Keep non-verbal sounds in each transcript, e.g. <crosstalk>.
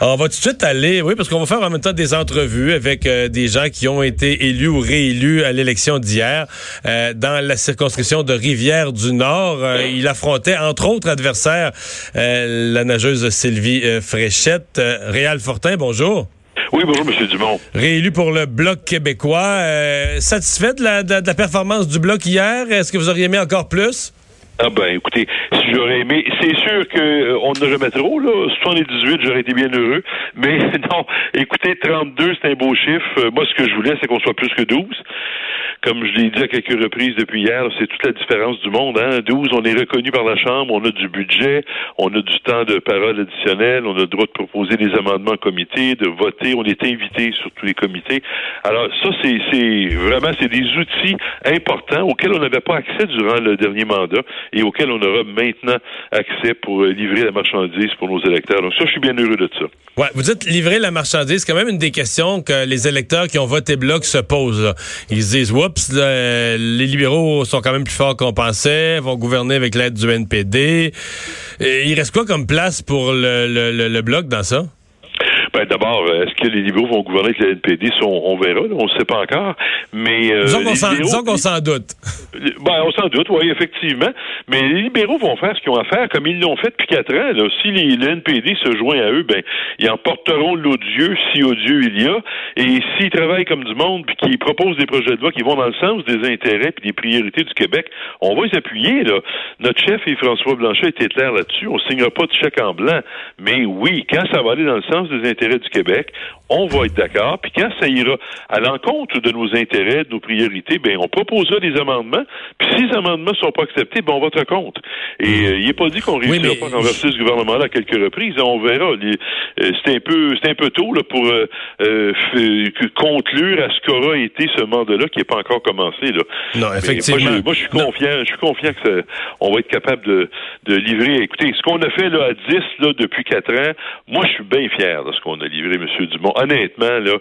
on va tout de suite aller, oui, parce qu'on va faire en même temps des entrevues avec euh, des gens qui ont été élus ou réélus à l'élection d'hier euh, dans la circonscription de Rivière-du-Nord. Euh, il affrontait, entre autres adversaires, la nageuse Sylvie Fréchette. Réal Fortin, bonjour. Oui, bonjour, M. Dumont. Réélu pour le Bloc québécois. satisfait de la, de la performance du Bloc hier? Est-ce que vous auriez aimé encore plus? Ah ben écoutez, si j'aurais aimé, c'est sûr qu'on euh, on ne remet trop, là. 78, j'aurais été bien heureux. <laughs> Mais <laughs> non, écoutez, 32, c'est un beau chiffre. Euh, moi, ce que je voulais, c'est qu'on soit plus que 12 comme je l'ai dit à quelques reprises depuis hier, c'est toute la différence du monde. Hein? 12, on est reconnu par la Chambre, on a du budget, on a du temps de parole additionnel, on a le droit de proposer des amendements au comité, de voter, on est invité sur tous les comités. Alors ça, c'est vraiment c'est des outils importants auxquels on n'avait pas accès durant le dernier mandat et auxquels on aura maintenant accès pour euh, livrer la marchandise pour nos électeurs. Donc ça, je suis bien heureux de ça. Ouais, vous dites livrer la marchandise, c'est quand même une des questions que les électeurs qui ont voté bloc se posent. Ils disent, oups, les libéraux sont quand même plus forts qu'on pensait, vont gouverner avec l'aide du NPD. Il reste quoi comme place pour le, le bloc dans ça? Ben, d'abord, euh, est-ce que les libéraux vont gouverner avec le NPD? On, verra, on ne sait pas encore. Mais euh, disons qu'on s'en doute. <laughs> Ben, on s'en doute, oui, effectivement. Mais les libéraux vont faire ce qu'ils ont à faire, comme ils l'ont fait depuis quatre ans. Là. Si les, le NPD se joint à eux, ben, ils emporteront l'odieux, si odieux il y a. Et s'ils travaillent comme du monde, puis qu'ils proposent des projets de loi qui vont dans le sens des intérêts et des priorités du Québec, on va les appuyer. Là. Notre chef, François Blanchet, était clair là-dessus. On ne signera pas de chèque en blanc. Mais oui, quand ça va aller dans le sens des intérêts du Québec, on va être d'accord. Puis quand ça ira à l'encontre de nos intérêts, de nos priorités, ben on proposera des amendements. Puis si ces amendements ne sont pas acceptés, ben on votera contre. Et euh, il n'est pas dit qu'on réussira pas à renverser ce gouvernement-là à quelques reprises. On verra. Euh, c'est un peu, c'est un peu tôt là, pour euh, conclure à ce qu'aura été ce mandat-là qui n'est pas encore commencé. Là. Non, effectivement. Moi, je, suis confiant. Je suis confiant que on va être capable de, de livrer. Écoutez, ce qu'on a fait là à 10 là depuis 4 ans, moi, je suis bien fier de ce qu'on a livré, M. Dumont. Honnêtement, là,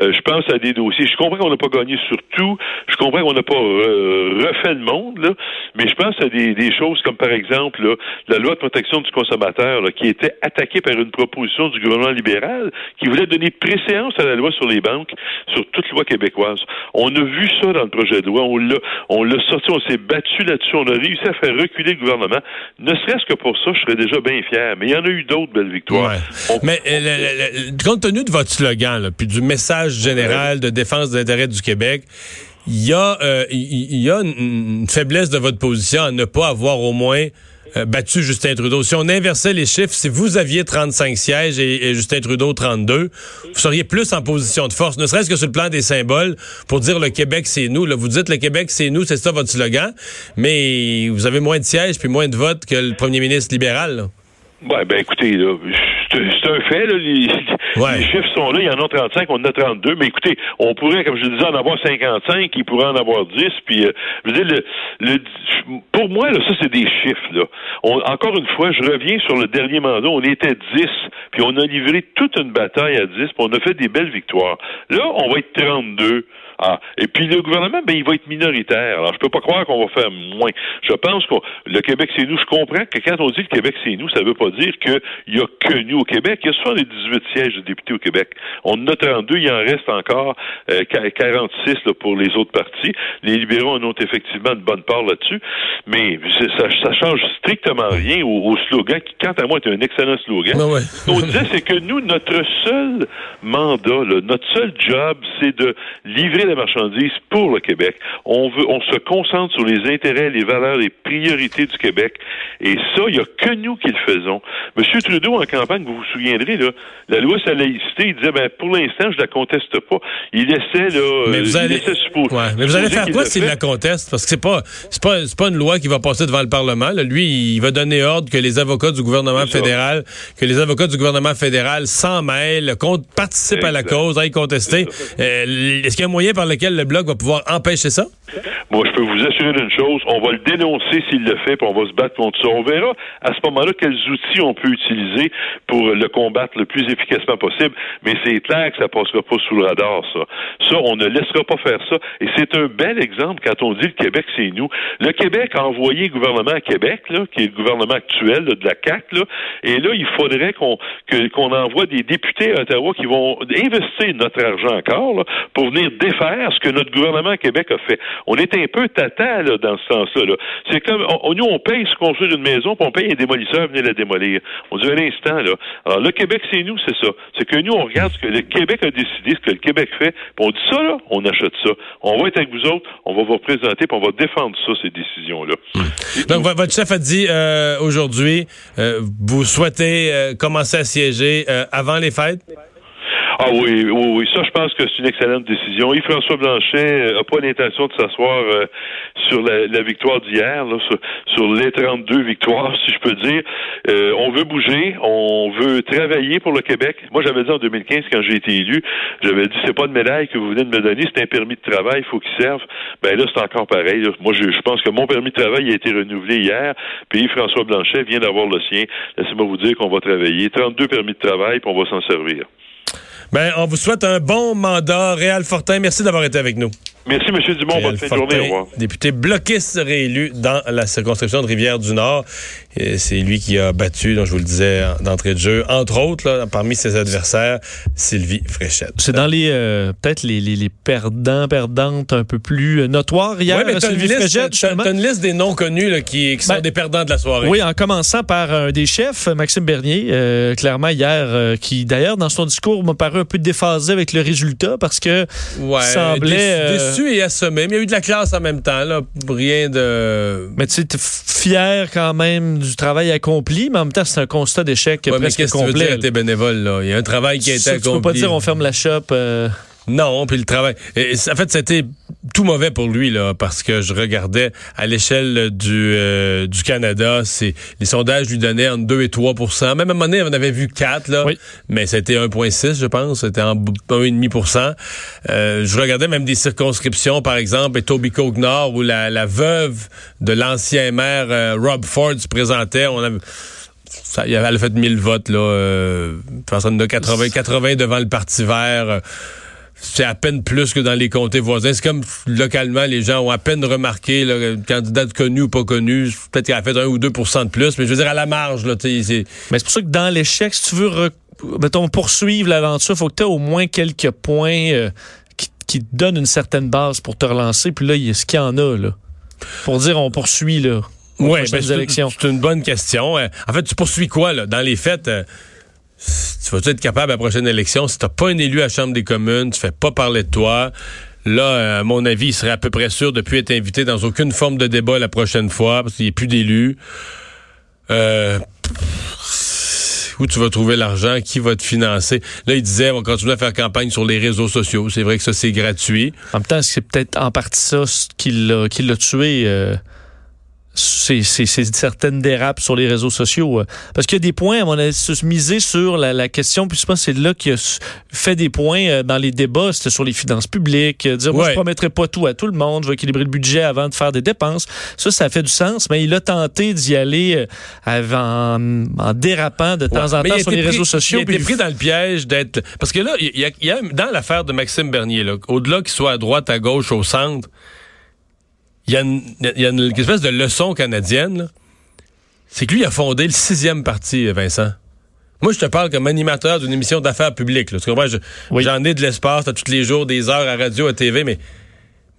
euh, je pense à des dossiers. Je comprends qu'on n'a pas gagné sur tout. Je comprends qu'on n'a pas euh, refait le monde, là, mais je pense à des, choses comme, par exemple, la loi de protection du consommateur qui était attaquée par une proposition du gouvernement libéral qui voulait donner préséance à la loi sur les banques sur toute loi québécoise. On a vu ça dans le projet de loi. On l'a, on l'a sorti, on s'est battu là-dessus. On a réussi à faire reculer le gouvernement. Ne serait-ce que pour ça, je serais déjà bien fier. Mais il y en a eu d'autres belles victoires. Mais euh, compte tenu de votre slogan, puis du message général de défense des intérêts du Québec, il y a, euh, il y a une, faiblesse de votre position à ne pas avoir au moins euh, battu Justin Trudeau. Si on inversait les chiffres, si vous aviez 35 sièges et, Justin Trudeau 32, vous seriez plus en position de force, ne serait-ce que sur le plan des symboles, pour dire le Québec, c'est nous. Là, vous dites le Québec, c'est nous, c'est ça votre slogan, mais vous avez moins de sièges puis moins de votes que le premier ministre libéral. Ouais, ben écoutez, là, c'est un fait, là, les, chiffres sont là, il y en a 35, on en a 32, mais écoutez, on pourrait, comme je disais, en avoir 55, il pourrait en avoir 10, puis euh, je veux dire, le, pour moi, là, ça, c'est des chiffres, là. encore une fois, je reviens sur le dernier mandat, on était 10, puis on a livré toute une bataille à 10, puis on a fait des belles victoires. Là, on va être 32. Ah, et puis le gouvernement, ben, il va être minoritaire. Alors, je peux pas croire qu'on va faire moins. Je pense que le Québec, c'est nous. Je comprends que quand on dit le Québec, c'est nous, ça veut pas dire qu'il y a que nous au Québec. Il y a souvent les 18 sièges de députés au Québec. On en a 32, il en reste encore euh, 46 là, pour les autres partis. Les libéraux en ont effectivement une bonne part là-dessus. Mais ça, ça change strictement rien au, slogan qui, quant à moi, est un excellent slogan. Ben Ce qu'on disait, c'est que nous, notre seul mandat, notre seul job, c'est de livrer la marchandise pour le Québec. On veut, on se concentre sur les intérêts, les valeurs, les priorités du Québec. Et ça, il n'y a que nous qui le faisons. Monsieur Trudeau, en campagne, vous vous souviendrez, là, la loi sur la laïcité, il disait, ben, pour l'instant, je la conteste pas. Il laissait, là, mais vous allez, mais vous allez faire quoi s'il la conteste? Parce que c'est pas, c'est pas, c'est pas une loi qui va passer devant le Parlement. Lui, il va donner ordre que les avocats du gouvernement fédéral, que les avocats du gouvernement fédéral s'en mêlent, participent à la cause, aillent contester. Euh, est-ce qu'il y a moyen par lequel le Bloc va pouvoir empêcher ça? Moi, je peux vous assurer d'une chose, on va le dénoncer s'il le fait, puis on va se battre contre ça. On verra à ce moment-là quels outils on peut utiliser pour le combattre le plus efficacement possible, mais c'est clair que ça passera pas sous le radar, ça. Ça, on ne laissera pas faire ça. Et c'est un bel exemple quand on dit le Québec, c'est nous. Le Québec a envoyé le gouvernement à Québec, qui est le gouvernement actuel de la CAC, là, et là, il faudrait qu'on qu'on envoie des députés à Ottawa qui vont investir notre argent encore pour venir ce que notre gouvernement à Québec a fait. On est un peu tata là, dans ce sens-là. C'est comme nous, on paye se construire une maison, puis on paye un démolisseur à venir la démolir. On dit un instant, là. Alors, le Québec, c'est nous, c'est ça. C'est que nous, on regarde ce que le Québec a décidé, ce que le Québec fait, puis on dit ça, là, on achète ça. On va être avec vous autres, on va vous représenter, puis on va défendre ça, ces décisions-là. Donc, votre chef a dit euh, aujourd'hui, euh, vous souhaitez euh, commencer à siéger avant les fêtes? Ah oui, oui, oui. Ça, je pense que c'est une excellente décision. Yves-François Blanchet n'a pas l'intention de s'asseoir euh, sur la, victoire d'hier, sur, sur, les 32 victoires, si je peux dire. Euh, on veut bouger, on veut travailler pour le Québec. Moi, j'avais dit en 2015, quand j'ai été élu, j'avais dit, c'est pas une médaille que vous venez de me donner, c'est un permis de travail, il faut qu'il serve. Ben là, c'est encore pareil. Moi, je, je, pense que mon permis de travail a été renouvelé hier, puis Yves-François Blanchet vient d'avoir le sien. Laissez-moi vous dire qu'on va travailler. 32 permis de travail, puis on va s'en servir. Ben, on vous souhaite un bon mandat. Réal Fortin, merci d'avoir été avec nous. Merci, M. Dumont. Bonne fin de journée. Au revoir. Député bloquiste réélu dans la circonscription de Rivière-du-Nord. C'est lui qui a battu, donc je vous le disais d'entrée de jeu, entre autres, là, parmi ses adversaires, Sylvie Fréchette. C'est dans les euh, peut-être les, les, les, perdants, perdantes un peu plus notoires hier, ouais, Sylvie Fréchette. Tu as une liste des noms connus là, qui, qui sont ben, des perdants de la soirée. Oui, en commençant par un des chefs, Maxime Bernier, euh, clairement hier, euh, qui d'ailleurs dans son discours m'a paru un peu déphasé avec le résultat parce que ouais, semblait et assommé. Mais il y a eu de la classe en même temps, là. Rien de. Mais tu sais, fier quand même du travail accompli, mais en même temps, c'est un constat d'échec ouais, presque qu'est-ce complet. Que tu veux dire bénévole, là? Il y a un travail qui a été accompli. Tu peux pas dire on ferme la shop. Euh, non, puis le travail. Et, en fait, c'était tout mauvais pour lui là, parce que je regardais à l'échelle du euh, du Canada, c'est les sondages lui donnaient entre 2 et 3% Même à un moment donné, on avait vu 4 là, mais c'était 1,6 je pense, c'était en 1,5% euh, Je regardais même des circonscriptions, par exemple, et Toby Nord, où la, la veuve de l'ancien maire euh, Rob Ford se présentait. On avait ça, elle a fait 1000 votes là, euh, de 80, 80 devant le Parti Vert c'est à peine plus que dans les comtés voisins. C'est comme localement, les gens ont à peine remarqué le candidat connu ou pas connu. Peut-être qu'il a fait un ou 2% de plus, mais je veux dire à la marge. Là, c'est... Mais c'est pour ça que dans l'échec, si tu veux mettons, poursuivre l'aventure, il faut que tu aies au moins quelques points euh, qui, qui, te donnent une certaine base pour te relancer. Puis là, il y a ce qu'il y en a. Là, pour dire on poursuit là. Oui, ben, c'est une bonne question. Euh, en fait, tu poursuis quoi là? Dans les faits, euh, tu vas être capable à la prochaine élection, si t'as pas un élu à la Chambre des communes, tu fais pas parler de toi, là, à mon avis, il serait à peu près sûr de plus être invité dans aucune forme de débat la prochaine fois, parce qu'il n'y a plus d'élus. Euh, où tu vas trouver l'argent, qui va te financer? Là, il disait, on va continuer à faire campagne sur les réseaux sociaux. C'est vrai que ça, c'est gratuit. En même temps, c'est peut-être en partie ça qui l'a tué. Euh c'est certaines dérapes sur les réseaux sociaux. Euh. Parce qu'il y a des points, on a misé sur la, question, puis je pense que c'est là qu'il a fait des points euh, dans les débats, c'était sur les finances publiques, euh, dire, moi, je ne promettrai pas tout à tout le monde, je vais équilibrer le budget avant de faire des dépenses. Ça, ça fait du sens, mais il a tenté d'y aller en, dérapant de temps en temps sur les réseaux sociaux. Il a été pris dans le piège d'être... Parce que là, il y a, dans l'affaire de Maxime Bernier, au-delà qu'il soit à droite, à gauche, au centre, il y, a une, espèce de leçon canadienne. C'est que lui a fondé le sixième parti, Vincent. Moi, je te parle comme animateur d'une émission d'affaires publiques. J'en ai de l'espace à tous les jours, des heures à radio, à TV, mais,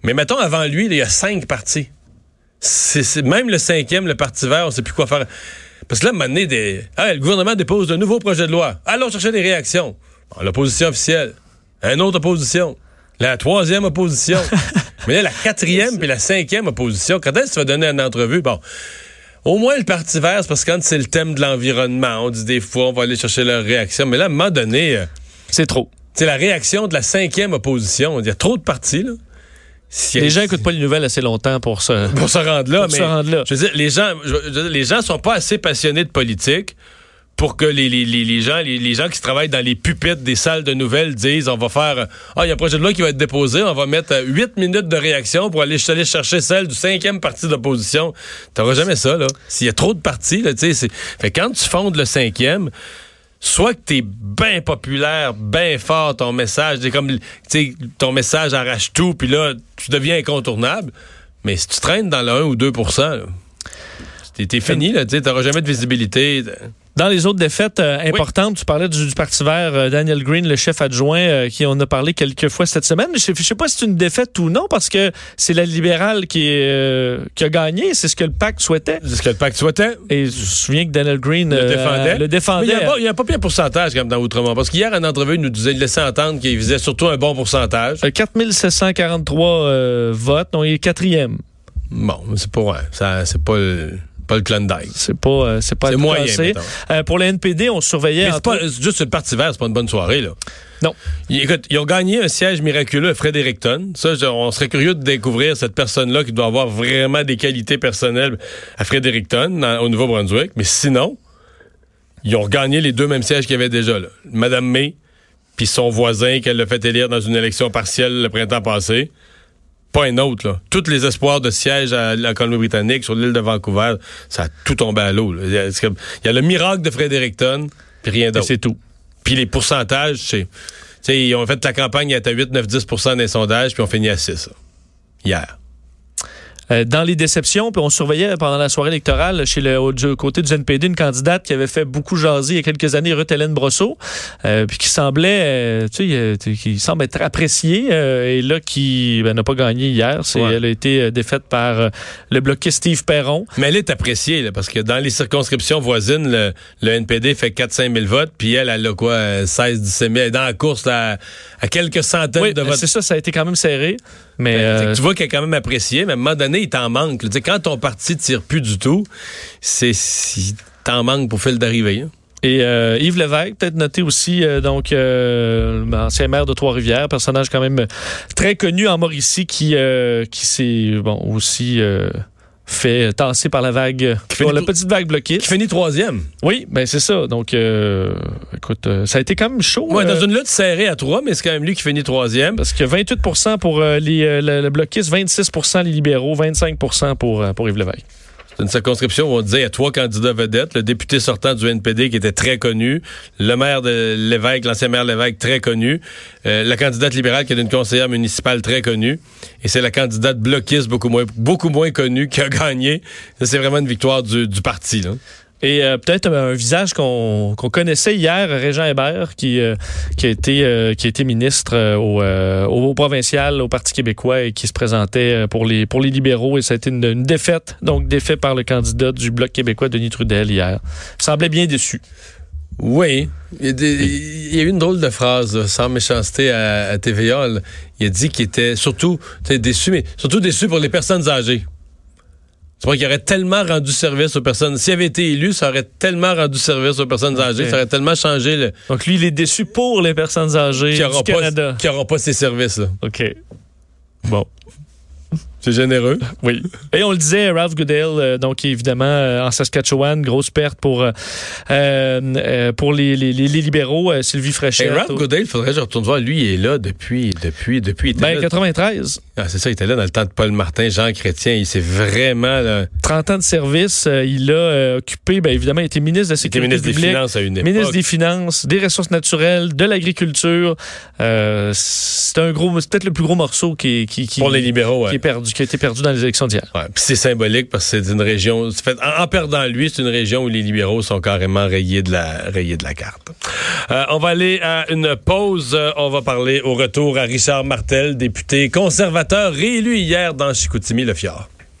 mais mettons, avant lui, il y a cinq partis. C'est même le cinquième, le Parti vert, on sait plus quoi faire. Parce que là, maintenant, des... Ah, le gouvernement dépose de nouveaux projets de loi. Allons chercher des réactions. L'opposition officielle. Une autre opposition. La troisième opposition. <laughs> Mais là, la quatrième puis la cinquième opposition, quand est-ce que tu vas donner une entrevue? Bon. Au moins, le Parti vert, c'est parce que quand c'est le thème de l'environnement, on dit des fois, on va aller chercher leur réaction. Mais là, à un moment donné... Euh, c'est trop. C'est la réaction de la cinquième opposition. Il y a trop de partis, là. les gens n'écoutent pas les nouvelles assez longtemps pour se, pour se rendre là. mais, Je veux dire, les gens, je veux dire, les gens sont pas assez passionnés de politique pour que les, les, les, gens les, gens qui travaillent dans les pupitres des salles de nouvelles disent on va faire ah il y a un projet de loi qui va être déposé, on va mettre huit minutes de réaction pour aller, chercher celle du cinquième parti d'opposition. T'auras jamais ça là. S'il y a trop de partis là, tu sais, fait quand tu fondes le cinquième soit que t'es bien populaire, bien fort, ton message, c'est comme, ton message arrache tout, puis là, tu deviens incontournable. Mais si tu traînes dans le 1 ou 2% t'es fini, là, t'auras jamais de visibilité. Dans les autres défaites euh, importantes, tu parlais du, Parti vert, euh, Daniel Green, le chef adjoint, euh, qui on a parlé quelques fois cette semaine. Je ne sais pas si c'est une défaite ou non, parce que c'est la libérale qui, qui a gagné. C'est ce que le pacte souhaitait. C'est ce que le pacte souhaitait. Et je me souviens que Daniel Green le défendait. Le défendait. il n'y a, pas bien pourcentage comme dans Outremont. Parce qu'hier, en entrevue, il nous disait, il laissait entendre qu'il visait surtout un bon pourcentage. 4743 votes. Donc, il est quatrième. Bon, c'est pas, ouais, ça, c'est pas le pas le Klondike. C'est pas, euh, c'est pas moyen. Euh, pour le NPD, on surveillait. c'est pas juste le Parti vert, c'est pas une bonne soirée là. Non. Écoute, ils ont gagné un siège miraculeux à Fredericton. Ça, on serait curieux de découvrir cette personne-là qui doit avoir vraiment des qualités personnelles à Fredericton, au Nouveau-Brunswick. Mais sinon, ils ont gagné les deux mêmes sièges qu'il y avait déjà là. Madame May, puis son voisin qu'elle a fait élire dans une élection partielle le printemps passé pas un autre. Là. Tous les espoirs de siège à la Colombie-Britannique, sur l'île de Vancouver, ça a tout tombé à l'eau. Il, y a le miracle de Fredericton, puis rien d'autre. C'est tout. Puis les pourcentages, c'est... Ils ont fait la campagne, à 8, 9, 10% des sondages, puis on finit à 6, hier. Euh, dans les déceptions, puis on surveillait pendant la soirée électorale chez le du côté du NPD une candidate qui avait fait beaucoup jaser il y a quelques années, Ruth Hélène Brosseau, euh, puis qui semblait, euh, tu sais, qui semble être appréciée et là qui ben, n'a pas gagné hier. C'est, Elle a été défaite par le bloquiste Steve Perron. Mais elle est appréciée là, parce que dans les circonscriptions voisines, le, le NPD fait 4-5 000 votes, puis elle, elle a quoi, 16 17 000. Elle est dans la course à, à quelques centaines de votes. C'est ça, ça a été quand même serré. Mais ben, tu vois qu'elle est quand même appréciée, mais à un moment donné, il t'en manque. quand ton parti tire plus du tout, c'est si t'en manque pour faire le d'arrivée. Hein. Et euh, Yves Lévesque, peut-être noté aussi, euh, donc euh, ancien maire de Trois-Rivières, personnage quand même très connu en Mauricie qui qui s'est bon aussi fait tasser par la vague, pour la petite vague bloquée. Qui finit troisième. Oui, ben c'est ça. Donc, euh, écoute, euh, ça a été quand même chaud. Ouais, dans euh, une lutte serrée à trois, mais c'est quand même lui qui finit troisième. Parce que 28% pour les, le, le bloquiste, 26% les libéraux, 25 pour, pour Yves Lévesque. C'est une circonscription où on disait il y a trois candidats vedettes. Le député sortant du NPD qui était très connu, le maire de l'évêque, l'ancien maire de l'évêque très connu, euh, la candidate libérale qui est une conseillère municipale très connue, et c'est la candidate bloquiste beaucoup moins, beaucoup moins connue qui a gagné. C'est vraiment une victoire du, du parti. Là. Et euh, peut-être un visage qu'on connaissait hier, Régent Hébert, qui, euh, qui, a, été, euh, qui ministre au, au, provincial, au Parti québécois et qui se présentait pour les, pour les libéraux. Et ça a été une, défaite, donc défaite par le candidat du Bloc québécois, Denis Trudel, hier. Il semblait bien déçu. Oui. Il y, a, eu une drôle de phrase, sans méchanceté à, à TVA. Il a dit qu'il était surtout déçu, mais surtout déçu pour les personnes âgées. Tu vois qu'il aurait tellement rendu service aux personnes. S'il avait été élu, ça aurait tellement rendu service aux personnes âgées, ça aurait tellement changé le. Donc lui, il est déçu pour les personnes âgées qui du Canada. Qui n'auront pas ces services-là. OK. Bon. C'est généreux. Oui. Et on le disait, Ralph Goodale, euh, donc évidemment euh, en Saskatchewan, grosse perte pour euh, pour les, les, les libéraux. Sylvie Fréchet. Et Ralph Goodale, il faudrait que je retourne voir. Lui, il est là depuis depuis depuis. Ben, 93. Ah, c'est ça, il était là dans le temps de Paul Martin, Jean Chrétien. Il s'est vraiment. Là... 30 ans de service. il a occupé, bien évidemment, il était ministre de la Sécurité ministre des Finances à une époque. Ministre des Finances, des Ressources naturelles, de l'Agriculture. c'est un gros, c'est peut-être le plus gros morceau qui, qui, qui, pour les libéraux, qui est perdu qui a été perdu dans les élections d'hier. Ouais, c'est symbolique parce que c'est une région. En, perdant lui, c'est une région où les libéraux sont carrément rayés de la, carte. Euh, on va aller à une pause. On va parler au retour à Richard Martel, député conservateur réélu hier dans Chicoutimi-Le Fjord.